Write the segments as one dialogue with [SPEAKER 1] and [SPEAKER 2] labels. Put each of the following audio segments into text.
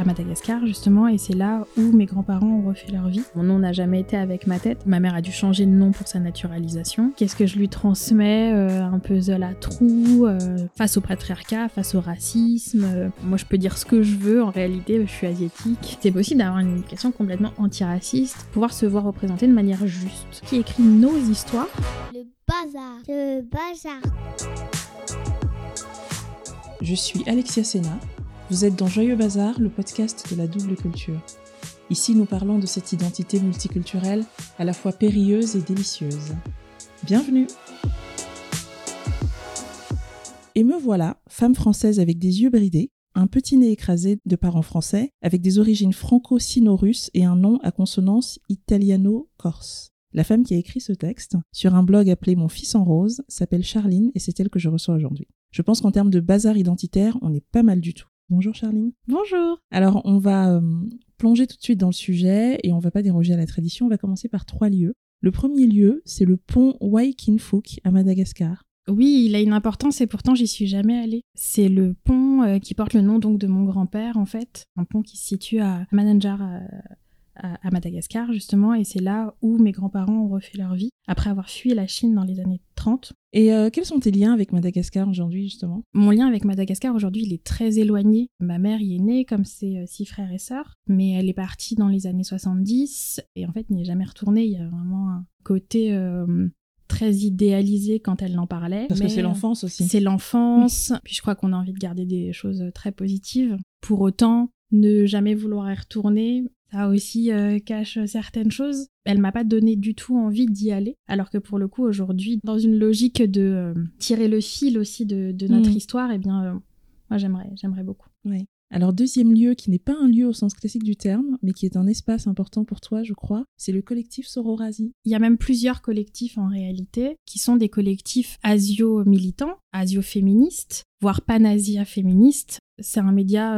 [SPEAKER 1] à Madagascar justement et c'est là où mes grands-parents ont refait leur vie. Mon nom n'a jamais été avec ma tête. Ma mère a dû changer de nom pour sa naturalisation. Qu'est-ce que je lui transmets euh, Un puzzle à trous euh, face au patriarcat, face au racisme. Euh, moi je peux dire ce que je veux, en réalité je suis asiatique. C'est possible d'avoir une éducation complètement antiraciste, pouvoir se voir représenter de manière juste. Qui écrit nos histoires?
[SPEAKER 2] Le bazar. Le bazar.
[SPEAKER 3] Je suis Alexia Sena. Vous êtes dans Joyeux Bazar, le podcast de la double culture. Ici, nous parlons de cette identité multiculturelle à la fois périlleuse et délicieuse. Bienvenue Et me voilà, femme française avec des yeux bridés, un petit nez écrasé de parents français, avec des origines franco-sino-russes et un nom à consonance italiano-corse. La femme qui a écrit ce texte, sur un blog appelé Mon fils en rose, s'appelle Charline et c'est elle que je reçois aujourd'hui. Je pense qu'en termes de bazar identitaire, on est pas mal du tout. Bonjour Charline.
[SPEAKER 1] Bonjour.
[SPEAKER 3] Alors on va euh, plonger tout de suite dans le sujet et on va pas déroger à la tradition, on va commencer par trois lieux. Le premier lieu, c'est le pont Waikinfook à Madagascar.
[SPEAKER 1] Oui, il a une importance et pourtant j'y suis jamais allée. C'est le pont euh, qui porte le nom donc de mon grand-père en fait, un pont qui se situe à Mananjar euh, à, Madagascar justement et c'est là où mes grands-parents ont refait leur vie après avoir fui la Chine dans les années 30.
[SPEAKER 3] Et euh, quels sont tes liens avec Madagascar aujourd'hui justement?
[SPEAKER 1] Mon lien avec Madagascar aujourd'hui il est très éloigné. Ma mère y est née comme ses euh, six frères et sœurs mais elle est partie dans les années 70 et en fait n'y est jamais retournée. Il y a vraiment un côté... Euh, très idéalisé quand elle en parlait.
[SPEAKER 3] Parce que c'est l'enfance aussi.
[SPEAKER 1] C'est l'enfance. Puis je crois qu'on a envie de garder des choses très positives. Pour autant, ne jamais vouloir y retourner, ça aussi euh, cache certaines choses. Elle m'a pas donné du tout envie d'y aller, alors que pour le coup aujourd'hui, dans une logique de euh, tirer le fil aussi de, notre mm. histoire, eh bien, euh, moi j'aimerais, j'aimerais beaucoup.
[SPEAKER 3] Oui. Alors deuxième lieu qui n'est pas un lieu au sens classique du terme, mais qui est un espace important pour toi, je crois, c'est le collectif Sororasi.
[SPEAKER 1] Il y a même plusieurs collectifs en réalité, qui sont des collectifs asio-militants, asio-féministes, voire panasia féministes. C'est un média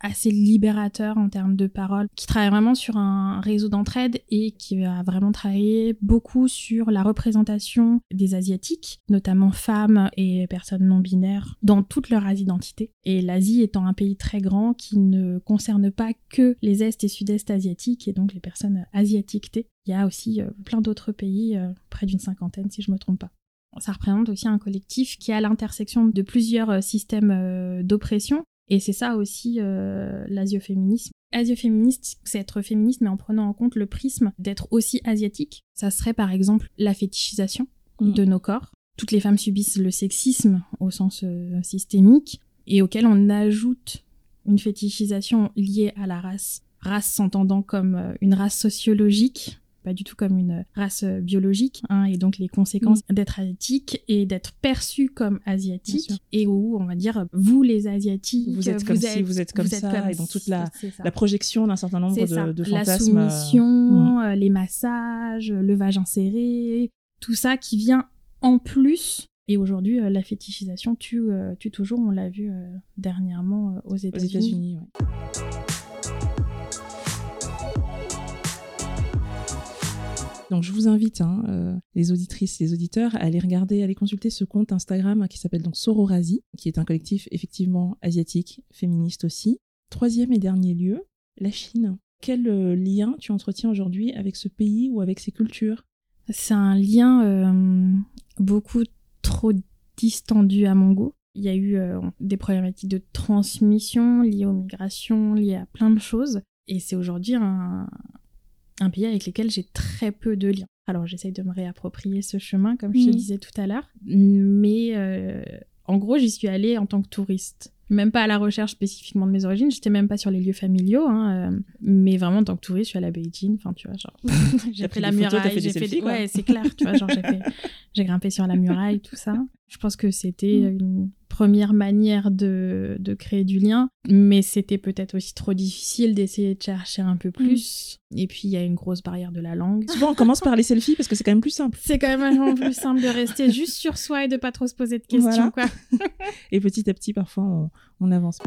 [SPEAKER 1] assez libérateur en termes de parole, qui travaille vraiment sur un réseau d'entraide et qui a vraiment travaillé beaucoup sur la représentation des Asiatiques, notamment femmes et personnes non binaires, dans toutes leurs identités. Et l'Asie étant un pays très grand qui ne concerne pas que les Est et Sud-Est asiatiques et donc les personnes asiatiques. Il y a aussi euh, plein d'autres pays, euh, près d'une cinquantaine si je me trompe pas. Ça représente aussi un collectif qui est à l'intersection de plusieurs euh, systèmes d'oppression et c'est ça aussi euh, l'asioféminisme. Asioféministe, c'est être féministe, mais en prenant en compte le prisme d'être aussi asiatique. Ça serait par exemple la fétichisation mm. de nos corps. Toutes les femmes subissent le sexisme au sens euh, systémique, et auquel on ajoute une fétichisation liée à la race. Race s'entendant comme euh, une race sociologique, pas du tout comme une race euh, biologique, hein, et donc les conséquences mm. d'être asiatique et d'être perçu comme asiatique, et où on va dire vous les asiatiques,
[SPEAKER 3] vous êtes comme ci, vous êtes comme ça, et donc toute la, la projection d'un certain nombre de, de, fantasmes.
[SPEAKER 1] La soumission, mm. euh, les massages, le vagin serré, tout ça qui vient en plus. Et aujourd'hui, euh, la fétichisation tue, tue toujours, on l'a vu dernièrement aux États-Unis.
[SPEAKER 3] Donc je vous invite, hein, euh, les auditrices, les auditeurs, à aller regarder, à aller consulter ce compte Instagram qui s'appelle donc Sororasi, qui est un collectif effectivement asiatique, féministe aussi. Troisième et dernier lieu, la Chine. Quel euh, lien tu entretiens aujourd'hui avec ce pays ou avec ses cultures?
[SPEAKER 1] C'est un lien euh, beaucoup trop distendu à mon goût. Il y a eu des problématiques de transmission liées aux migrations, liées à plein de choses. Et c'est aujourd'hui un, un pays avec lequel j'ai très peu de liens. Alors j'essaye de me réapproprier ce chemin, comme je te mm. disais tout à l'heure, mais euh, en gros j'y suis allée en tant que touriste. Même pas à la recherche spécifiquement de mes origines, j'étais même pas sur les lieux familiaux, hein, euh, mais vraiment en tant que touriste, je suis allée à Beijing, enfin tu vois, genre j'ai fait la muraille, j'ai fait, des... ouais c'est clair, tu vois, genre j'ai grimpé sur la muraille, tout ça. Je pense que c'était mm. une première manière de, de créer du lien, mais c'était peut-être aussi trop difficile d'essayer de chercher un peu plus. Et puis il y a une grosse barrière de la langue.
[SPEAKER 3] Souvent on commence par les selfies parce que c'est quand même plus simple.
[SPEAKER 1] C'est quand même plus simple de rester juste sur soi et de pas trop se poser de questions. Quoi.
[SPEAKER 3] et petit à petit parfois on, on avance.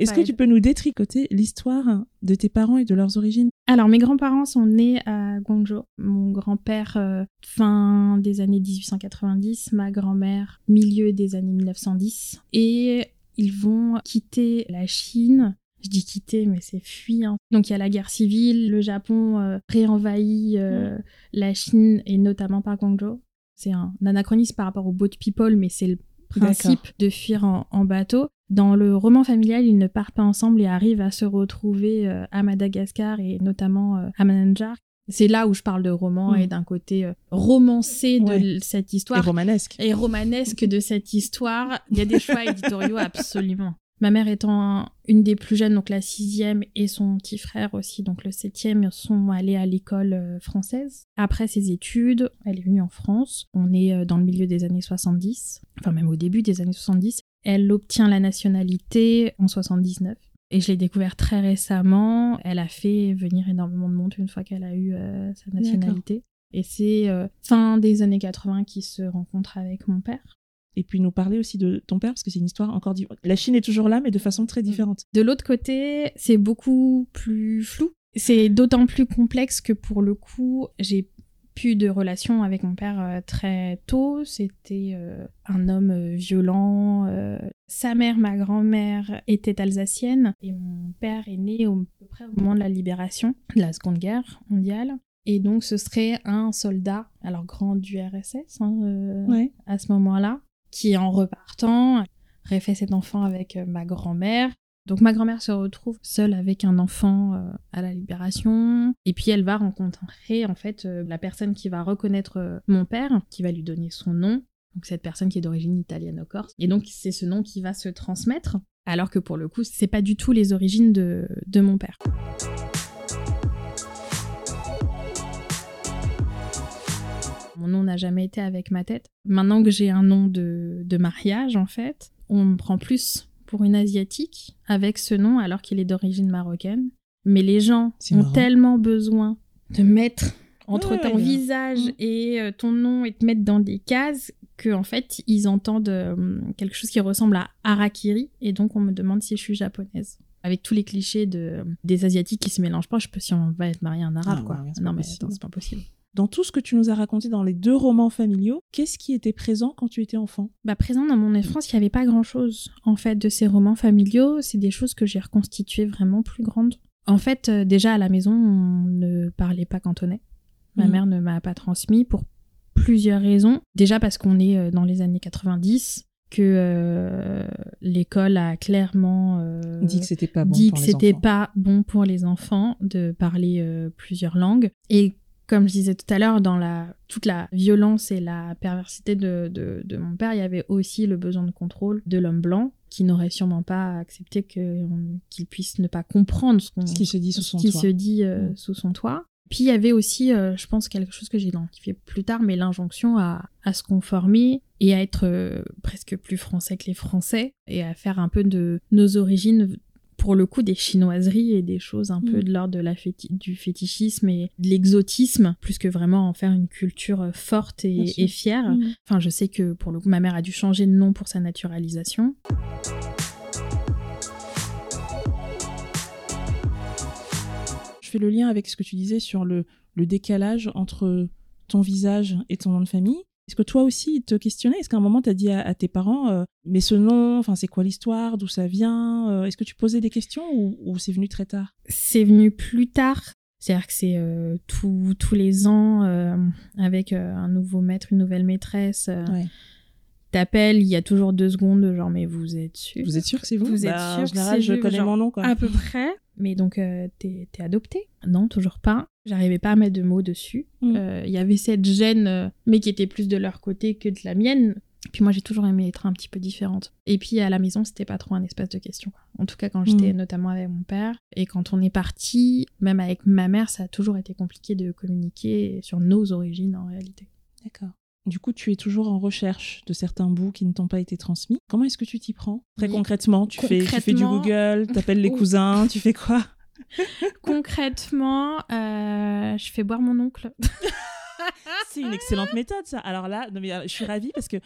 [SPEAKER 3] Est-ce que tu peux nous détricoter l'histoire de tes parents et de leurs origines?
[SPEAKER 1] Alors, mes grands-parents sont nés à Guangzhou. Mon grand-père, euh, fin des années 1890, ma grand-mère, milieu des années 1910. Et ils vont quitter la Chine je dis quitter, mais c'est fuir. Hein. Donc il y a la guerre civile, le Japon euh, réenvahit euh, mm. la Chine et notamment par Guangzhou. C'est un, anachronisme par rapport au boat people, mais c'est le principe de fuir en, bateau. Dans le roman familial, ils ne partent pas ensemble et arrivent à se retrouver euh, à Madagascar et notamment à Mananjar. C'est là où je parle de roman mm. et d'un côté romancé de cette histoire.
[SPEAKER 3] Et romanesque.
[SPEAKER 1] Et romanesque de cette histoire. Il y a des choix éditoriaux absolument Ma mère étant une des plus jeunes, donc la sixième, et son petit frère aussi, donc le septième, sont allés à l'école euh, française. Après ses études, elle est venue en France. On est euh, dans le milieu des années 70, enfin même au début des années 70. Elle obtient la nationalité en 79. Et je l'ai découvert très récemment. Elle a fait venir énormément de monde une fois qu'elle a eu euh, sa nationalité. Et c'est fin des années 80 qu'il se rencontre avec mon père
[SPEAKER 3] et puis nous parler aussi de ton père, parce que c'est une histoire encore différente. La Chine est toujours là, mais de façon très mm. différente.
[SPEAKER 1] De l'autre côté, c'est beaucoup plus flou. C'est d'autant plus complexe que pour le coup, j'ai plus de relation avec mon père euh, très tôt. C'était euh, un homme euh, violent. sa mère, ma grand-mère, était alsacienne et mon père est né au, à peu près au moment de la libération de la Seconde Guerre mondiale. Et donc, ce serait un soldat, alors grand du RSS hein, à ce moment-là, qui en repartant fait cet enfant avec ma grand-mère. Donc ma grand-mère se retrouve seule avec un enfant euh, à la libération et puis elle va rencontrer en fait euh, la personne qui va reconnaître mon père, qui va lui donner son nom. Donc cette personne qui est d'origine italienne-corse. Et donc c'est ce nom qui va se transmettre alors que pour le coup c'est pas du tout les origines de, de mon père. Mon nom n'a jamais été avec ma tête. Maintenant que j'ai un nom de, mariage, en fait, on me prend plus pour une asiatique avec ce nom alors qu'il est d'origine marocaine. Mais les gens ont tellement besoin de mettre entre ton visage mm. et euh, ton nom et te mettre dans des cases que en fait ils entendent euh, quelque chose qui ressemble à harakiri. Et donc on me demande si je suis japonaise. Avec tous les clichés de des asiatiques qui se mélangent pas je peux si on va être marié un arabe ah quoi. non mais c'est pas possible
[SPEAKER 3] dans tout ce que tu nous as raconté dans les deux romans familiaux, qu'est-ce qui était présent quand tu étais enfant?
[SPEAKER 1] Bah présent dans mon enfance, il n'y avait pas grand-chose en fait de ces romans familiaux. C'est des choses que j'ai reconstituées vraiment plus grandes. En fait, euh, déjà à la maison, on ne parlait pas cantonais. Ma mhm. mère ne m'a pas transmis pour plusieurs raisons. Déjà parce qu'on est euh, dans les années 90, que euh, l'école a clairement
[SPEAKER 3] dit que c'était pas bon
[SPEAKER 1] dit que c'était pas bon pour les enfants de parler plusieurs langues et comme je disais tout à l'heure, dans la, toute la violence et la perversité de, de, mon père, il y avait aussi le besoin de contrôle de l'homme blanc qui n'aurait sûrement pas accepté qu'il puisse ne pas comprendre ce,
[SPEAKER 3] qui se dit sous son
[SPEAKER 1] toit. Se dit, euh, mm. sous son toit. Puis il y avait aussi, euh, je pense, quelque chose que j'ai identifié plus tard, mais l'injonction à, à, se conformer et à être euh, presque plus français que les Français et à faire un peu de nos origines pour le coup des chinoiseries et des choses un peu mm. de l'ordre de la du fétichisme et de l'exotisme, plus que vraiment en faire une culture euh, forte et, fière. Mm. Enfin, je sais que pour le coup, ma mère a dû changer de nom pour sa naturalisation.
[SPEAKER 3] Je fais le lien avec ce que tu disais sur le, le décalage entre ton visage et ton nom de famille. Est-ce que toi aussi, ils te questionnaient? Est-ce qu'à un moment, tu as dit à, tes parents, euh, mais ce nom, enfin, c'est quoi l'histoire? D'où ça vient? Euh, Est-ce que tu posais des questions ou, c'est venu très tard
[SPEAKER 1] C'est venu plus tard. C'est-à-dire que c'est euh, tous les ans, avec un nouveau maître, une nouvelle maîtresse. T'appelles, il y a toujours deux secondes, genre, mais vous êtes sûr?
[SPEAKER 3] Vous êtes sûr que c'est vous?
[SPEAKER 1] Vous êtes bah, sûr
[SPEAKER 3] En général, je connais mon nom, quoi.
[SPEAKER 1] À peu près. Mais donc, t'es adopté Non, toujours pas. J'arrivais pas à mettre de mots dessus. Mm. Euh, il y avait cette gêne, euh, mais qui était plus de leur côté que de la mienne. Puis moi, j'ai toujours aimé être un petit peu différente. Et puis à la maison, c'était pas trop un espace de questions. En tout cas, quand j'étais mm. notamment avec mon père. Et quand on est parti, même avec ma mère, ça a toujours été compliqué de communiquer sur nos origines en réalité.
[SPEAKER 3] D'accord. Du coup, tu es toujours en recherche de certains bouts qui ne t'ont pas été transmis. Comment est-ce que tu t'y prends? Très concrètement, tu, Fais, tu fais du Google, t'appelles les cousins, tu fais quoi?
[SPEAKER 1] Concrètement, euh, je fais boire mon oncle.
[SPEAKER 3] c'est une excellente méthode, ça. Alors là, non, mais, euh, je suis ravie parce que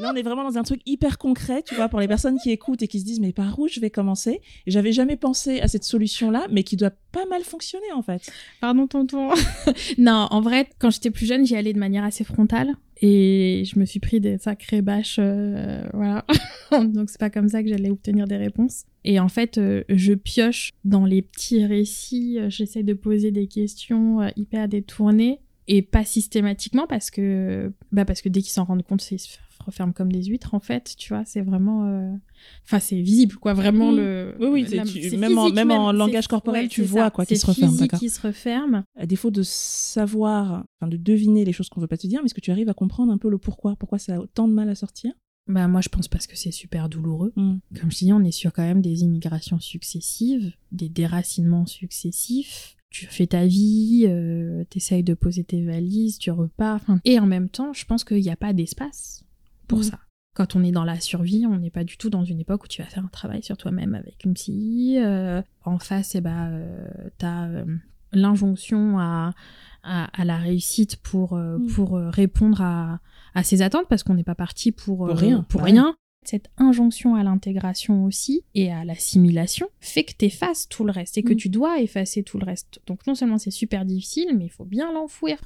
[SPEAKER 3] Là, on est vraiment dans un truc hyper concret, tu vois, pour les personnes qui écoutent et qui se disent, mais par où je vais commencer? J'avais jamais pensé à cette solution-là, mais qui doit pas mal fonctionner, en fait.
[SPEAKER 1] Pardon, tonton. non, en vrai, quand j'étais plus jeune, j'y allais de manière assez frontale. Et je me suis pris des sacrées bâches, euh, voilà. Donc c'est pas comme ça que j'allais obtenir des réponses. Et en fait, euh, je pioche dans les petits récits, euh, j'essaie de poser des questions hyper détournées et pas systématiquement parce que bah parce que dès qu'ils s'en rendent compte, ils se referment comme des huîtres en fait, tu vois, c'est vraiment enfin c'est visible quoi, vraiment le
[SPEAKER 3] Oui, oui,
[SPEAKER 1] la-
[SPEAKER 3] tu- même en- même en langage corporel,
[SPEAKER 1] ouais,
[SPEAKER 3] tu vois,
[SPEAKER 1] ça.
[SPEAKER 3] quoi,
[SPEAKER 1] C'est
[SPEAKER 3] se d'accord.
[SPEAKER 1] qui se referment.
[SPEAKER 3] À défaut de savoir, enfin, de deviner les choses qu'on veut pas te dire, mais est-ce que tu arrives à comprendre un peu le pourquoi Pourquoi ça a autant de mal à sortir?
[SPEAKER 1] Bah moi je pense parce que c'est super douloureux.
[SPEAKER 3] Mm.
[SPEAKER 1] Comme je dis, on est sur quand même des immigrations successives, des déracinements successifs. Tu fais ta vie, euh, t'essayes de poser tes valises, tu repars. enfin, Et en même temps, je pense qu'il n'y a pas d'espace pour
[SPEAKER 3] Mm.
[SPEAKER 1] ça. Quand on est dans la survie, on n'est pas du tout dans une époque où tu vas faire un travail sur toi-même avec une psy. euh, en face, eh ben, euh, t'as euh, l'injonction à, à, à la réussite pour, euh,
[SPEAKER 3] Mm.
[SPEAKER 1] pour répondre à, à ses attentes parce qu'on n'est pas parti pour,
[SPEAKER 3] Pour
[SPEAKER 1] euh,
[SPEAKER 3] rien,
[SPEAKER 1] Pour rien. Cette injonction à l'intégration aussi et à l'assimilation fait que tu effaces tout le reste et que
[SPEAKER 3] Mm.
[SPEAKER 1] tu dois effacer tout le reste. Donc non seulement c'est super difficile, mais il faut bien l'enfouir.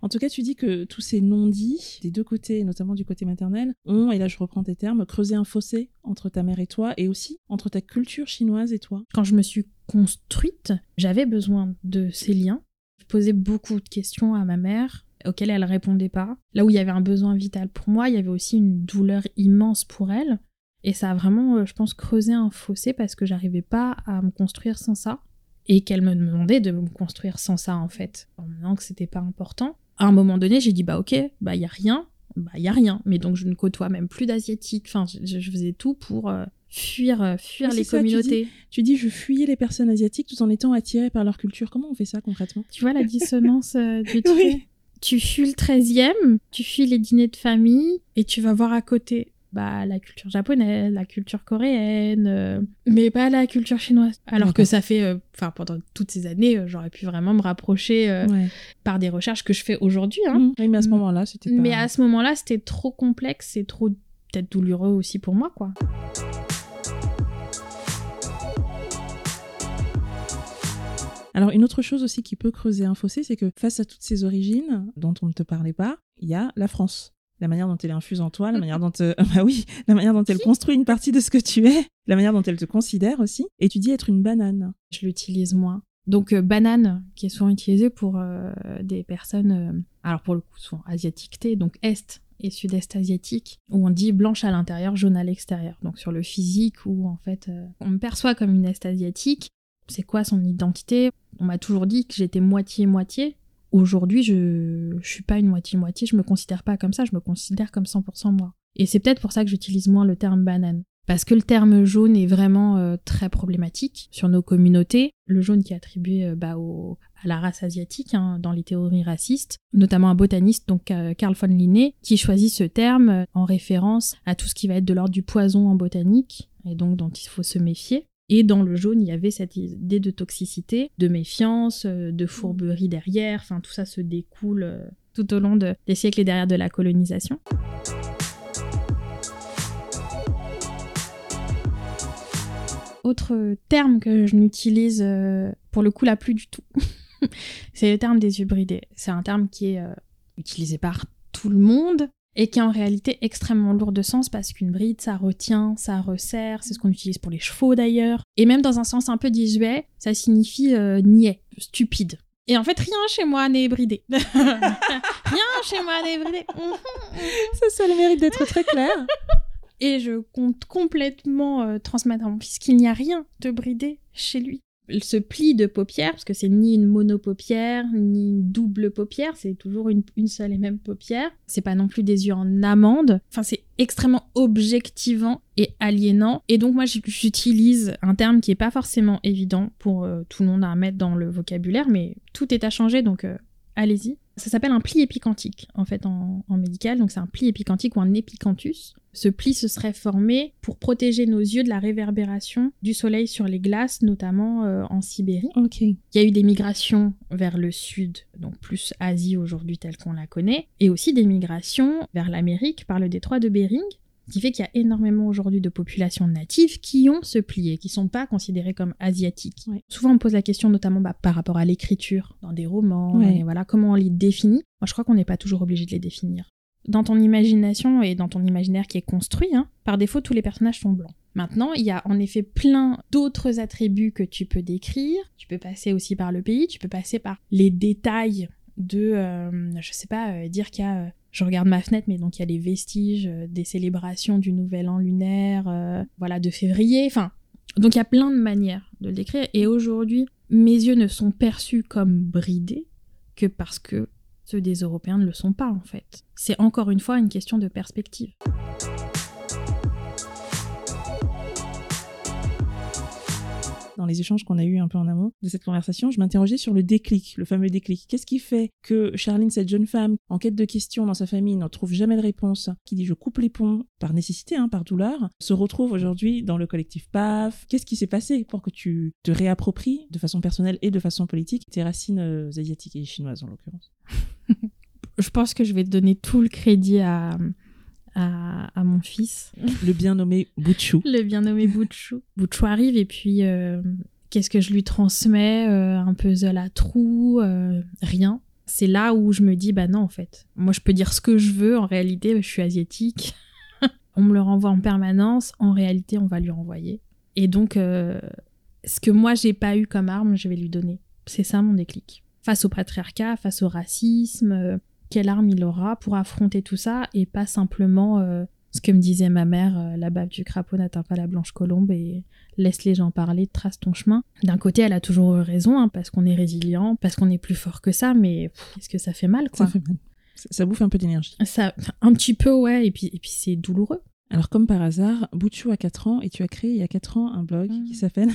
[SPEAKER 3] En tout cas, tu dis que tous ces non-dits, des deux côtés, notamment du côté maternel, ont, et là je reprends tes termes, creusé un fossé entre ta mère et toi, et aussi entre ta culture chinoise et toi.
[SPEAKER 1] Quand je me suis construite, j'avais besoin de ces liens. Je posais beaucoup de questions à ma mère auxquelles elle répondait pas. Là où il y avait un besoin vital pour moi, il y avait aussi une douleur immense pour elle. Et ça a vraiment, euh, je pense, creusé un fossé parce que j'arrivais pas à me construire sans ça. Et qu'elle me demandait de me construire sans ça, en fait. En me disant que c'était pas important. À un moment donné, j'ai dit, bah ok, bah y a rien, bah y a rien. Mais donc je ne côtoie même plus d'asiatiques. Enfin, je, je faisais tout pour euh, fuir, euh, fuir les
[SPEAKER 3] ça, tu dis.
[SPEAKER 1] communautés.
[SPEAKER 3] Tu dis, je fuyais les personnes asiatiques tout en étant attirée par leur culture. Comment on fait ça concrètement?
[SPEAKER 1] Tu vois la dissonance euh, du truc?
[SPEAKER 3] Oui.
[SPEAKER 1] Tu fuis le 13e, tu fuis les dîners de famille et tu vas voir à côté bah, la culture japonaise, la culture coréenne, euh, mais pas la culture chinoise. Alors que ça fait, euh, enfin pendant toutes ces années, euh, j'aurais pu vraiment me rapprocher
[SPEAKER 3] Ouais.
[SPEAKER 1] par des recherches que je fais aujourd'hui. hein.
[SPEAKER 3] Mmh. Oui, mais à ce
[SPEAKER 1] Mm.
[SPEAKER 3] moment-là, c'était pas...
[SPEAKER 1] Mais à ce moment-là, c'était trop complexe et trop peut-être douloureux aussi pour moi, quoi.
[SPEAKER 3] Alors, une autre chose aussi qui peut creuser un fossé, c'est que face à toutes ces origines dont on ne te parlait pas, il y a la France. La manière dont elle infuse en toi, la manière dont, euh, bah oui, la manière dont elle construit une partie de ce que tu es, la manière dont elle te considère aussi. Et tu dis être une banane.
[SPEAKER 1] je l'utilise moins. Donc euh, banane, qui est souvent utilisée pour euh, des personnes, euh, alors pour le coup souvent asiatiques, donc est et sud-est asiatique, où on dit blanche à l'intérieur, jaune à l'extérieur. Donc sur le physique, où en fait on me perçoit comme une est asiatique. C'est quoi son identité? On m'a toujours dit que j'étais moitié-moitié. Aujourd'hui, je, je suis pas une moitié-moitié, je me considère pas comme ça, je me considère comme 100% moi. Et c'est peut-être pour ça que j'utilise moins le terme banane. Parce que le terme jaune est vraiment euh, très problématique sur nos communautés. Le jaune qui est attribué euh, bah, à la race asiatique hein, dans les théories racistes, notamment un botaniste, donc euh, Carl von Linné, qui choisit ce terme en référence à tout ce qui va être de l'ordre du poison en botanique, et donc dont il faut se méfier. Et dans le jaune, il y avait cette idée de toxicité, de méfiance, euh, de fourberie derrière, enfin tout ça se découle euh, tout au long de- des siècles et derrière de la colonisation. Autre terme que je n'utilise euh, pour le coup là plus du tout, c'est le terme des hybridés. C'est un terme qui est euh, utilisé par tout le monde et qui est en réalité extrêmement lourd de sens parce qu'une bride, ça retient, ça resserre, c'est ce qu'on utilise pour les chevaux d'ailleurs. Et même dans un sens un peu désuet, ça signifie euh, niais, stupide. Et en fait, rien chez moi n'est bridé. rien chez moi n'est bridé.
[SPEAKER 3] Ça, ça a le mérite d'être très clair.
[SPEAKER 1] Et je compte complètement euh, transmettre à mon fils qu'il n'y a rien de bridé chez lui. Ce pli de paupières, parce que c'est ni une monopaupière, ni une double paupière, c'est toujours une, une seule et même paupière. C'est pas non plus des yeux en amande. Enfin, c'est extrêmement objectivant et aliénant. Et donc, moi, j'utilise un terme qui est pas forcément évident pour euh, tout le monde à mettre dans le vocabulaire, mais tout est à changer, donc euh, allez-y. Ça s'appelle un pli épicantique, en fait, en, en médical. Donc, c'est un pli épicantique ou un épicanthus. Ce pli se serait formé pour protéger nos yeux de la réverbération du soleil sur les glaces, notamment euh, en Sibérie. Il y a eu des migrations vers le sud, donc plus Asie aujourd'hui telle qu'on la connaît, et aussi des migrations vers l'Amérique par le détroit de Bering, ce qui fait qu'il y a énormément aujourd'hui de populations natives qui ont ce plié, qui sont pas considérées comme asiatiques.
[SPEAKER 3] Ouais.
[SPEAKER 1] Souvent on pose la question notamment bah, par rapport à l'écriture dans des romans,
[SPEAKER 3] Ouais.
[SPEAKER 1] et voilà comment on les définit. Moi je crois qu'on n'est pas toujours obligé de les définir. Dans ton imagination et dans ton imaginaire qui est construit, hein, par défaut tous les personnages sont blancs. Maintenant, il y a en effet plein d'autres attributs que tu peux décrire. Tu peux passer aussi par le pays, tu peux passer par les détails de, euh, je sais pas, euh, dire qu'il y a, euh, je regarde ma fenêtre, mais donc il y a les vestiges euh, des célébrations du Nouvel An lunaire, euh, voilà, de février. Enfin, donc il y a plein de manières de le décrire. Et aujourd'hui, mes yeux ne sont perçus comme bridés que parce que ceux des Européens ne le sont pas en fait. C'est encore une fois une question de perspective.
[SPEAKER 3] Dans les échanges qu'on a eu un peu en amont de cette conversation, je m'interrogeais sur le déclic, le fameux déclic. Qu'est-ce qui fait que Charline, cette jeune femme, en quête de questions dans sa famille, n'en trouve jamais de réponse, qui dit je coupe les ponts par nécessité, hein, par douleur, se retrouve aujourd'hui dans le collectif PAF? Qu'est-ce qui s'est passé pour que tu te réappropries de façon personnelle et de façon politique tes racines euh, asiatiques et chinoises en l'occurrence?
[SPEAKER 1] Je pense que je vais donner tout le crédit à mon fils,
[SPEAKER 3] Le bien nommé Bouchou.
[SPEAKER 1] le bien nommé Bouchou. Bouchou arrive et puis euh, qu'est-ce que je lui transmets Euh, Un puzzle à trous euh, Rien. C'est là où je me dis, bah non, en fait. Moi, je peux dire ce que je veux. En réalité, je suis asiatique. on me le renvoie en permanence. En réalité, on va lui renvoyer. Et donc, euh, ce que moi, j'ai pas eu comme arme, je vais lui donner. C'est ça mon déclic. Face au patriarcat, face au racisme, quelle arme il aura pour affronter tout ça et pas simplement euh, ce que me disait ma mère, euh, la bave du crapaud n'atteint pas la blanche colombe et laisse les gens parler, trace ton chemin. D'un côté, elle a toujours eu raison, hein, parce qu'on est résilient, parce qu'on est plus fort que ça, mais est-ce que ça fait mal, quoi?
[SPEAKER 3] Ça fait mal. Ça, ça bouffe un peu d'énergie.
[SPEAKER 1] Ça, un petit peu, ouais, et puis, et puis c'est douloureux.
[SPEAKER 3] Alors, comme par hasard, Bouchou a 4 ans et tu as créé il y a 4 ans un blog qui s'appelle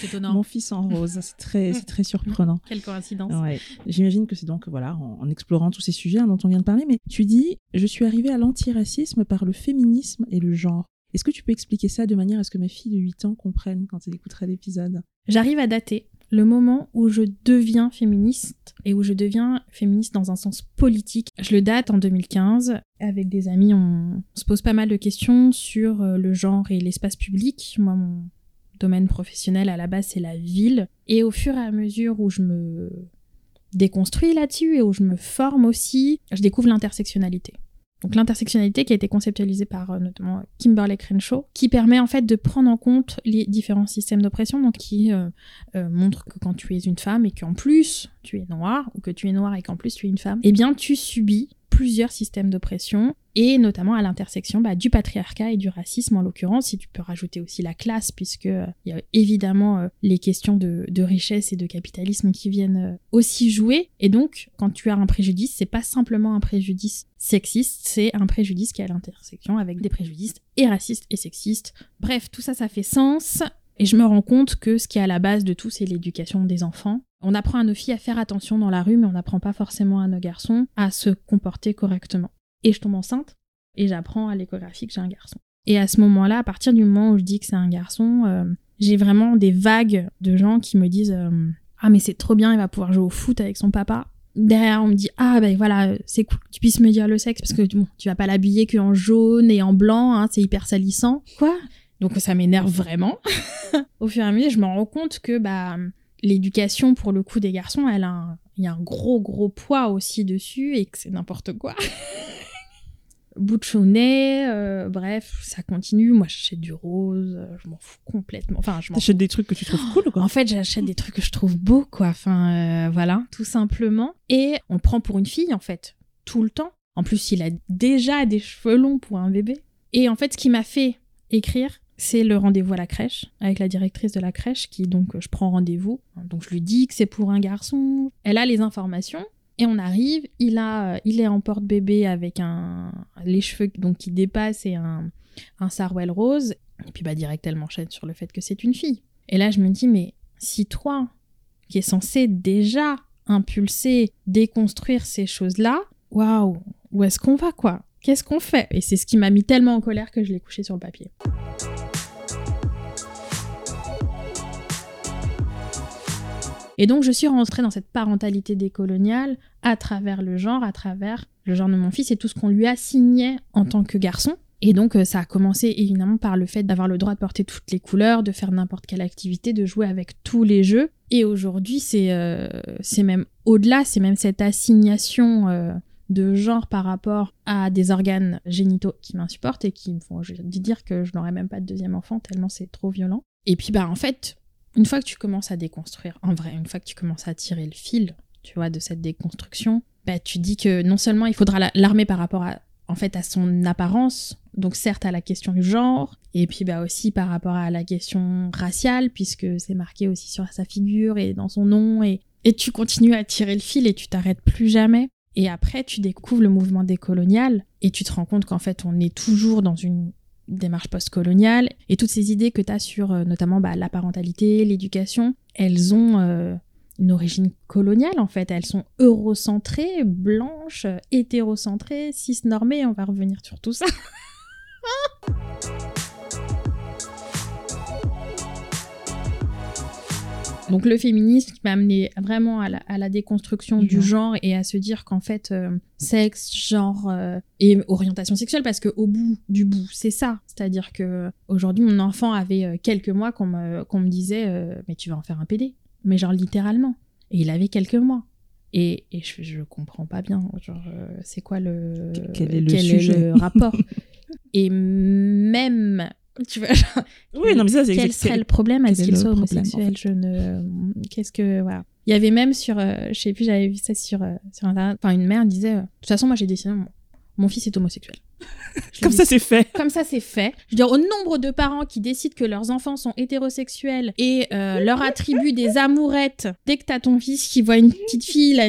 [SPEAKER 1] C'est étonnant.
[SPEAKER 3] Mon fils en rose. C'est très, c'est très surprenant.
[SPEAKER 1] Quelle coïncidence.
[SPEAKER 3] Ouais. J'imagine que c'est donc voilà en, en explorant tous ces sujets hein, dont on vient de parler, mais tu dis je suis arrivée à l'antiracisme par le féminisme et le genre. Est-ce que tu peux expliquer ça de manière à ce que ma fille de 8 ans comprenne quand elle écoutera l'épisode?
[SPEAKER 1] J'arrive à dater le moment où je deviens féministe et où je deviens féministe dans un sens politique. Je le date en 2015. Avec des amis, on, se pose pas mal de questions sur euh, le genre et l'espace public. Moi, mon domaine professionnel à la base, c'est la ville. Et au fur et à mesure où je me déconstruis là-dessus et où je me forme aussi, je découvre l'intersectionnalité. Donc l'intersectionnalité qui a été conceptualisée par euh, notamment Kimberly Crenshaw, qui permet en fait de prendre en compte les différents systèmes d'oppression, donc qui euh, euh, montre que quand tu es une femme et qu'en plus tu es noire, ou que tu es noire et qu'en plus tu es une femme, eh bien tu subis plusieurs systèmes d'oppression, et notamment à l'intersection bah, du patriarcat et du racisme en l'occurrence, si tu peux rajouter aussi la classe, puisque euh, y a évidemment euh, les questions de, de richesse et de capitalisme qui viennent euh, aussi jouer. Et donc, quand tu as un préjudice, c'est pas simplement un préjudice sexiste, c'est un préjudice qui est à l'intersection avec des préjudices et racistes et sexistes. Bref, tout ça, ça fait sens. Et je me rends compte que ce qui est à la base de tout, c'est l'éducation des enfants. On apprend à nos filles à faire attention dans la rue, mais on n'apprend pas forcément à nos garçons à se comporter correctement. Et je tombe enceinte, et j'apprends à l'échographie que j'ai un garçon. Et à ce moment-là, à partir du moment où je dis que c'est un garçon, euh, j'ai vraiment des vagues de gens qui me disent euh, Ah, mais c'est trop bien, il va pouvoir jouer au foot avec son papa. Derrière, on me dit Ah, ben voilà, c'est cool que tu puisses me dire le sexe, parce que bon, tu vas pas l'habiller qu'en jaune et en blanc, hein, c'est hyper salissant. Quoi? Donc ça m'énerve vraiment. Au fur et à mesure, je me rends compte que bah, l'éducation, pour le coup, des garçons, elle a un- il y a un gros, gros poids aussi dessus et que c'est n'importe quoi. Bouchonnet, euh, bref, ça continue. Moi, j'achète du rose, euh, je m'en fous complètement. Enfin, je
[SPEAKER 3] T'achètes des trucs que tu trouves cool ou quoi?
[SPEAKER 1] En fait, j'achète des trucs que je trouve beaux, quoi. Enfin, euh, voilà, tout simplement. Et on le prend pour une fille, en fait, tout le temps. En plus, il a déjà des cheveux longs pour un bébé. Et en fait, ce qui m'a fait écrire, c'est le rendez-vous à la crèche, avec la directrice de la crèche, qui donc, je prends rendez-vous. Donc, je lui dis que c'est pour un garçon. Elle a les informations. Et on arrive, il a, euh, il est en porte-bébé avec un, les cheveux donc qui dépassent et un, un sarouel rose. Et puis bah direct, elle m'enchaîne sur le fait que c'est une fille. Et là, je me dis, mais si toi, qui es censé déjà impulser, déconstruire ces choses-là, waouh, où est-ce qu'on va quoi? Qu'est-ce qu'on fait? Et c'est ce qui m'a mis tellement en colère que je l'ai couché sur le papier. Et donc je suis rentrée dans cette parentalité décoloniale à travers le genre, à travers le genre de mon fils et tout ce qu'on lui assignait en tant que garçon. Et donc euh, ça a commencé évidemment par le fait d'avoir le droit de porter toutes les couleurs, de faire n'importe quelle activité, de jouer avec tous les jeux. Et aujourd'hui c'est euh, même au-delà, c'est même cette assignation euh, de genre par rapport à des organes génitaux qui m'insupportent et qui me font dire que je n'aurais même pas de deuxième enfant tellement c'est trop violent. Et puis bah en fait, une fois que tu commences à déconstruire, en vrai, une fois que tu commences à tirer le fil, tu vois, de cette déconstruction, bah tu dis que non seulement il faudra l'armer par rapport à en fait à son apparence, donc certes à la question du genre, et puis bah aussi par rapport à la question raciale, puisque c'est marqué aussi sur sa figure et dans son nom, et, et tu continues à tirer le fil et tu t'arrêtes plus jamais. Et après, tu découvres le mouvement décolonial et tu te rends compte qu'en fait, on est toujours dans une démarche postcoloniale et toutes ces idées que tu as sur euh, notamment bah, la parentalité, l'éducation, elles ont euh, une origine coloniale en fait. Elles sont eurocentrées, blanches, hétérocentrées, cisnormées. On va revenir sur tout ça. Donc le féminisme qui m'a amené vraiment à la, déconstruction du, genre. et à se dire qu'en fait euh, sexe, genre euh, et orientation sexuelle parce que au bout du bout c'est ça. C'est-à-dire que aujourd'hui mon enfant avait euh, quelques mois qu'on me, disait mais tu vas en faire un PD. Mais genre littéralement. Et il avait quelques mois. Et, et je, je comprends pas bien. Genre c'est quoi le
[SPEAKER 3] quel est le, sujet
[SPEAKER 1] le rapport? Et même tu vois,
[SPEAKER 3] oui, non, mais ça,
[SPEAKER 1] quel serait le problème à ce qu'il soit homosexuel Je ne. Qu'est-ce que. Voilà. Il y avait même sur. Euh, je sais plus, j'avais vu ça sur, euh, sur Internet. Enfin, une mère disait euh, De toute façon, moi, j'ai décidé, mon, fils est homosexuel.
[SPEAKER 3] Comme ça, c'est fait.
[SPEAKER 1] Comme ça, c'est fait. Je veux dire, au nombre de parents qui décident que leurs enfants sont hétérosexuels et leur attribuent des amourettes dès que t'as ton fils qui voit une petite fille, là,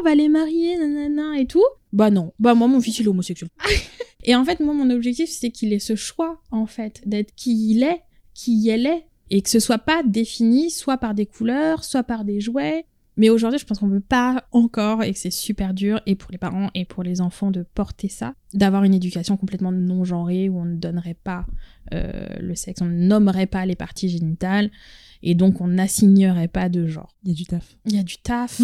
[SPEAKER 1] on va les marier, nanana, et tout. Bah non. Bah moi, mon fils, il est homosexuel. Et en fait, moi, mon objectif, c'est qu'il ait ce choix, en fait, d'être qui il est, qui elle est, et que ce soit pas défini soit par des couleurs, soit par des jouets. Mais aujourd'hui, je pense qu'on peut pas encore, et que c'est super dur, et pour les parents et pour les enfants, de porter ça, d'avoir une éducation complètement non genrée, où on ne donnerait pas euh, le sexe, on ne nommerait pas les parties génitales, et donc on n'assignerait pas de genre.
[SPEAKER 3] Il y a du taf.
[SPEAKER 1] Il y a du taf.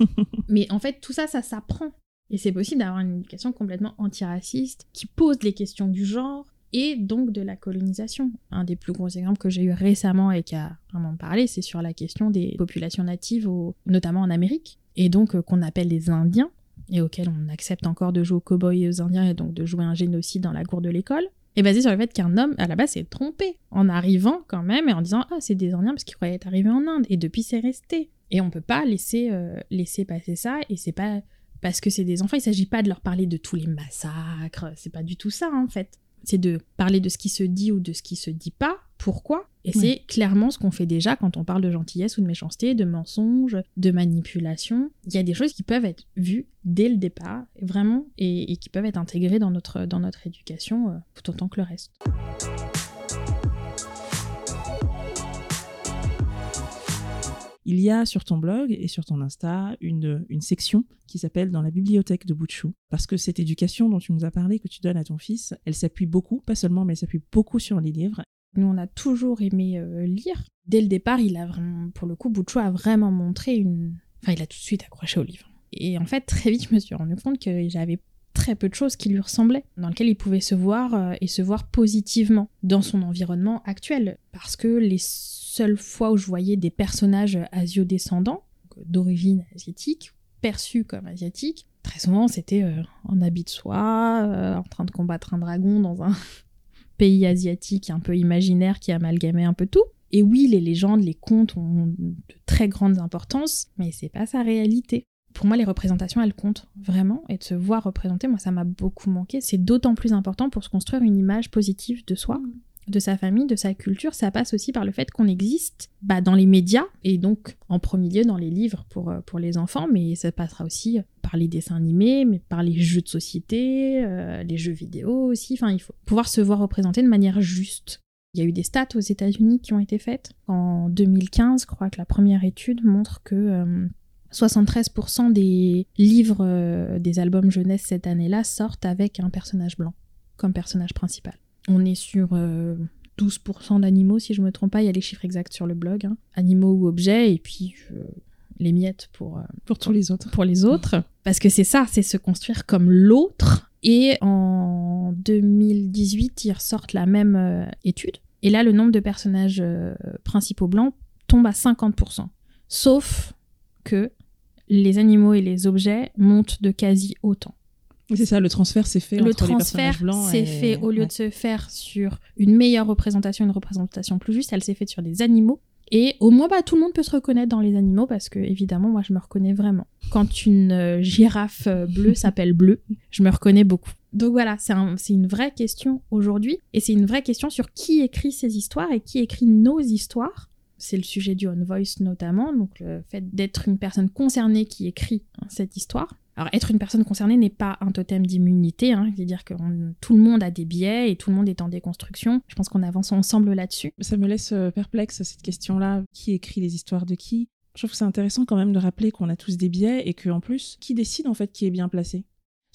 [SPEAKER 1] Mais en fait, tout ça, ça s'apprend. Et c'est possible d'avoir une éducation complètement antiraciste qui pose les questions du genre et donc de la colonisation. Un des plus gros exemples que j'ai eu récemment et qui a vraiment parlé, c'est sur la question des populations natives, notamment en Amérique, et donc euh, qu'on appelle les Indiens, et auxquels on accepte encore de jouer aux cow-boys et aux Indiens, et donc de jouer un génocide dans la cour de l'école, est basé sur le fait qu'un homme, à la base, s'est trompé en arrivant quand même et en disant Ah, c'est des Indiens parce qu'ils croyaient être arrivés en Inde, et depuis c'est resté. Et on peut pas laisser, euh, laisser passer ça, et c'est pas parce que c'est des enfants, il s'agit pas de leur parler de tous les massacres, c'est pas du tout ça en fait. C'est de parler de ce qui se dit ou de ce qui se dit pas, pourquoi Et c'est clairement ce qu'on fait déjà quand on parle de gentillesse ou de méchanceté, de mensonge, de manipulation. Il y a des choses qui peuvent être vues dès le départ, vraiment, et, qui peuvent être intégrées dans notre, dans notre éducation euh, tout autant que le reste.
[SPEAKER 3] Il y a sur ton blog et sur ton Insta une, une section qui s'appelle Dans la bibliothèque de Bouchou. Parce que cette éducation dont tu nous as parlé, que tu donnes à ton fils, elle s'appuie beaucoup, pas seulement, mais elle s'appuie beaucoup sur les livres.
[SPEAKER 1] Nous, on a toujours aimé euh, lire. Dès le départ, il a vraiment, pour le coup, Bouchou a vraiment montré une. Enfin, il a tout de suite accroché au livre. Et en fait, très vite, je me suis rendu compte que j'avais très peu de choses qui lui ressemblaient, dans lesquelles il pouvait se voir euh, et se voir positivement dans son environnement actuel. Parce que les seules fois où je voyais des personnages asio-descendants, d'origine asiatique, perçus comme asiatiques, très souvent c'était euh, en habit de soie, euh, en train de combattre un dragon dans un pays asiatique un peu imaginaire qui amalgamait un peu tout. Et oui, les légendes, les contes ont de très grandes importances, mais c'est pas sa réalité pour moi, les représentations, elles comptent vraiment. Et de se voir représenter, moi, ça m'a beaucoup manqué. C'est d'autant plus important pour se construire une image positive de soi, mm. de sa famille, de sa culture. Ça passe aussi par le fait qu'on existe bah, dans les médias et donc en premier lieu dans les livres pour, euh, pour les enfants, mais ça passera aussi par les dessins animés, mais par les jeux de société, euh, les jeux vidéo aussi. Enfin, il faut pouvoir se voir représenter de manière juste. Il y a eu des stats aux États-Unis qui ont été faites. En 2015, je crois que la première étude montre que euh, 73% des livres euh, des albums jeunesse cette année-là sortent avec un personnage blanc comme personnage principal. On est sur euh, 12% d'animaux, si je me trompe pas, il y a les chiffres exacts sur le blog, hein. animaux ou objets, et puis euh, les miettes pour, euh,
[SPEAKER 3] Pour tous les autres.
[SPEAKER 1] pour les autres. Parce que c'est ça, c'est se construire comme l'autre. Et en 2018, ils ressortent la même euh, étude. Et là, le nombre de personnages euh, principaux blancs tombe à 50%. Sauf que les animaux et les objets montent de quasi autant.
[SPEAKER 3] C'est ça, le transfert s'est fait
[SPEAKER 1] le
[SPEAKER 3] entre
[SPEAKER 1] transfert s'est
[SPEAKER 3] et-
[SPEAKER 1] fait, au lieu
[SPEAKER 3] ouais.
[SPEAKER 1] de se faire sur une meilleure représentation, une représentation plus juste, elle s'est faite sur des animaux. Et au moins, bah, tout le monde peut se reconnaître dans les animaux parce que, évidemment, moi, je me reconnais vraiment. Quand une euh, girafe euh, bleue s'appelle bleue, je me reconnais beaucoup. Donc voilà, c'est un- c'est une vraie question aujourd'hui. Et c'est une vraie question sur qui écrit ces histoires et qui écrit nos histoires. C'est le sujet du On Voice notamment, donc le fait d'être une personne concernée qui écrit hein, cette histoire. Alors être une personne concernée n'est pas un totem d'immunité, hein, c'est-à-dire que on- tout le monde a des biais et tout le monde est en déconstruction. Je pense qu'on avance ensemble là-dessus.
[SPEAKER 3] Ça me laisse euh, perplexe cette question-là. Qui écrit les histoires de qui? Je trouve que c'est intéressant quand même de rappeler qu'on a tous des biais et que en plus, qui décide en fait qui est bien placé?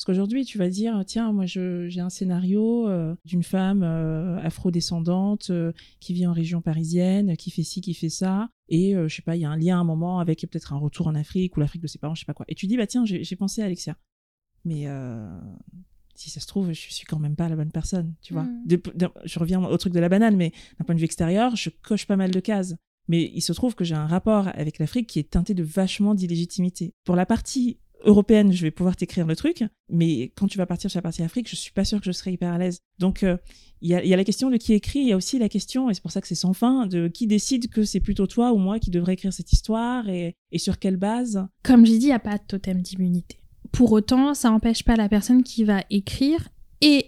[SPEAKER 3] Parce qu'aujourd'hui, tu vas dire tiens, moi j'ai un scénario euh, d'une femme euh, afro-descendante euh, qui vit en région parisienne, qui fait ci, qui fait ça, et euh, je sais pas, il y a un lien à un moment avec peut-être un retour en Afrique ou l'Afrique de ses parents, je sais pas quoi. Et tu dis bah tiens, j'ai pensé à Alexia, mais euh, si ça se trouve, je suis quand même pas la bonne personne, tu vois.
[SPEAKER 1] Mm.
[SPEAKER 3] De- de- je reviens au truc de la banane, mais d'un point de vue extérieur, je coche pas mal de cases. Mais il se trouve que j'ai un rapport avec l'Afrique qui est teinté de vachement d'illégitimité. Pour la partie européenne, je vais pouvoir t'écrire le truc, mais quand tu vas partir sur la partie Afrique, je suis pas sûre que je serai hyper à l'aise. Donc, euh, il y, a, la question de qui écrit, il y a aussi la question, et c'est pour ça que c'est sans fin, de qui décide que c'est plutôt toi ou moi qui devrait écrire cette histoire et, sur quelle base.
[SPEAKER 1] Comme j'ai dit, il n'y a pas de totem d'immunité. Pour autant, ça n'empêche pas la personne qui va écrire et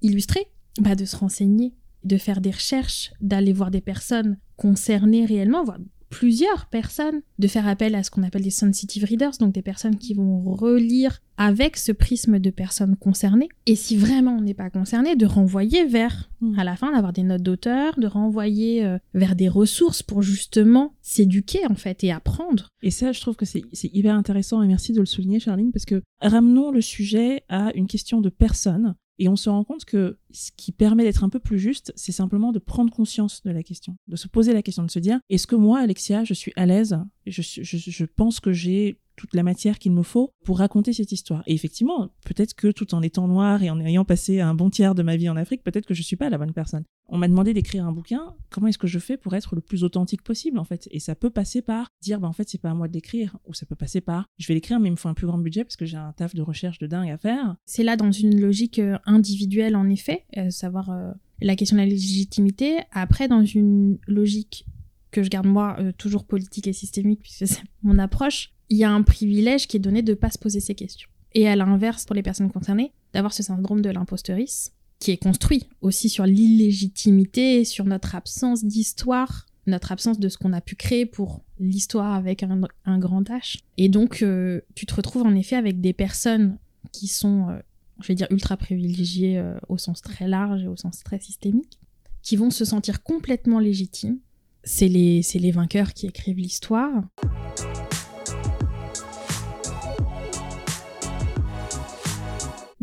[SPEAKER 1] illustrer bah, de se renseigner, de faire des recherches, d'aller voir des personnes concernées réellement, plusieurs personnes, de faire appel à ce qu'on appelle des sensitive readers, donc des personnes qui vont relire avec ce prisme de personnes concernées. Et si vraiment on n'est pas concerné, de renvoyer vers,
[SPEAKER 3] Mm.
[SPEAKER 1] à la fin, d'avoir des notes d'auteur, de renvoyer euh, vers des ressources pour justement s'éduquer en fait et apprendre.
[SPEAKER 3] Et ça, je trouve que c'est c'est hyper intéressant et merci de le souligner, Charline, parce que ramenons le sujet à une question de personne et on se rend compte que ce qui permet d'être un peu plus juste, c'est simplement de prendre conscience de la question, de se poser la question, de se dire est-ce que moi, Alexia, je suis à l'aise? Je, je pense que j'ai toute la matière qu'il me faut pour raconter cette histoire. Et effectivement, peut-être que tout en étant noir et en ayant passé un bon tiers de ma vie en Afrique, peut-être que je suis pas la bonne personne. On m'a demandé d'écrire un bouquin. Comment est-ce que je fais pour être le plus authentique possible, en fait? Et ça peut passer par dire, bah, en fait, c'est pas à moi de l'écrire. Ou ça peut passer par, je vais l'écrire, mais il me faut un plus grand budget parce que j'ai un taf de recherche de dingue à faire.
[SPEAKER 1] C'est là dans une logique euh, individuelle en effet, euh, savoir euh, la question de la légitimité. Après, dans une logique que je garde moi toujours politique et systémique, puisque c'est mon approche, il y a un privilège qui est donné de ne pas se poser ces questions. Et à l'inverse, pour les personnes concernées, d'avoir ce syndrome de l'imposteurice, qui est construit aussi sur l'illégitimité, sur notre absence d'histoire, notre absence de ce qu'on a pu créer pour l'histoire avec un, grand H. Et donc, euh, tu te retrouves en effet avec des personnes qui sont, euh, je vais dire, ultra privilégiées euh, au sens très large et au sens très systémique, qui vont se sentir complètement légitimes. C'est les, les vainqueurs qui écrivent l'histoire.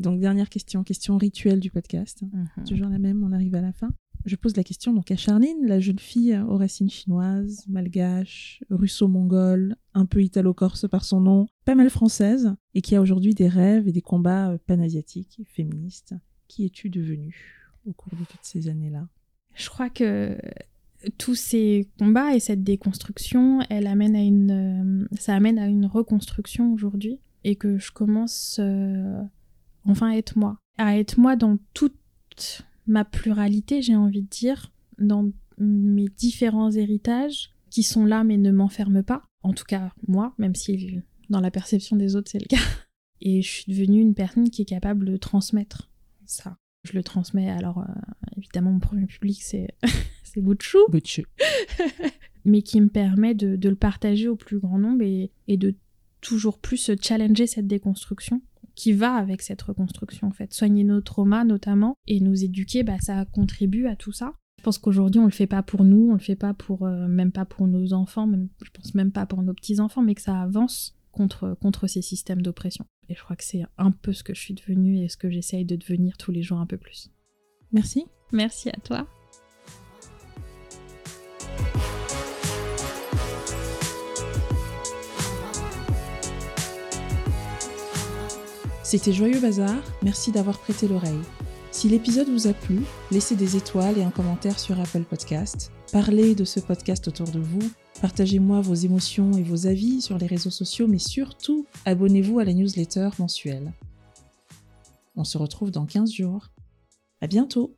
[SPEAKER 3] Donc, dernière question, question rituelle du podcast. Toujours la même, on arrive à la fin. Je pose la question donc à Charline, la jeune fille aux racines chinoises, malgaches, russo-mongole, un peu italo-corse par son nom, pas mal française, et qui a aujourd'hui des rêves et des combats euh, panasiatiques, féministes. Qui es-tu devenue au cours de toutes ces années-là?
[SPEAKER 1] Je crois que tous ces combats et cette déconstruction, elle amène à une, euh, ça amène à une reconstruction aujourd'hui et que je commence euh, enfin être moi, à être moi dans toute ma pluralité, j'ai envie de dire, dans mes différents héritages qui sont là mais ne m'enferment pas. En tout cas, moi, même si dans la perception des autres c'est le cas. Et je suis devenue une personne qui est capable de transmettre ça. Je le transmets, alors euh, évidemment, mon premier public c'est c'est Bouchou,
[SPEAKER 3] Butch.
[SPEAKER 1] mais qui me permet de, de le partager au plus grand nombre et, et de toujours plus challenger cette déconstruction qui va avec cette reconstruction en fait. Soigner nos traumas notamment et nous éduquer, bah, ça contribue à tout ça. Je pense qu'aujourd'hui on le fait pas pour nous, on le fait pas pour euh, même pas pour nos enfants, même, je pense même pas pour nos petits enfants, mais que ça avance contre, contre ces systèmes d'oppression. Et je crois que c'est un peu ce que je suis devenue et ce que j'essaye de devenir tous les jours un peu plus.
[SPEAKER 3] Merci.
[SPEAKER 1] Merci à toi.
[SPEAKER 3] C'était Joyeux Bazar, merci d'avoir prêté l'oreille. Si l'épisode vous a plu, laissez des étoiles et un commentaire sur Apple Podcast. Parlez de ce podcast autour de vous. Partagez-moi vos émotions et vos avis sur les réseaux sociaux, mais surtout, abonnez-vous à la newsletter mensuelle. On se retrouve dans 15 jours. À bientôt!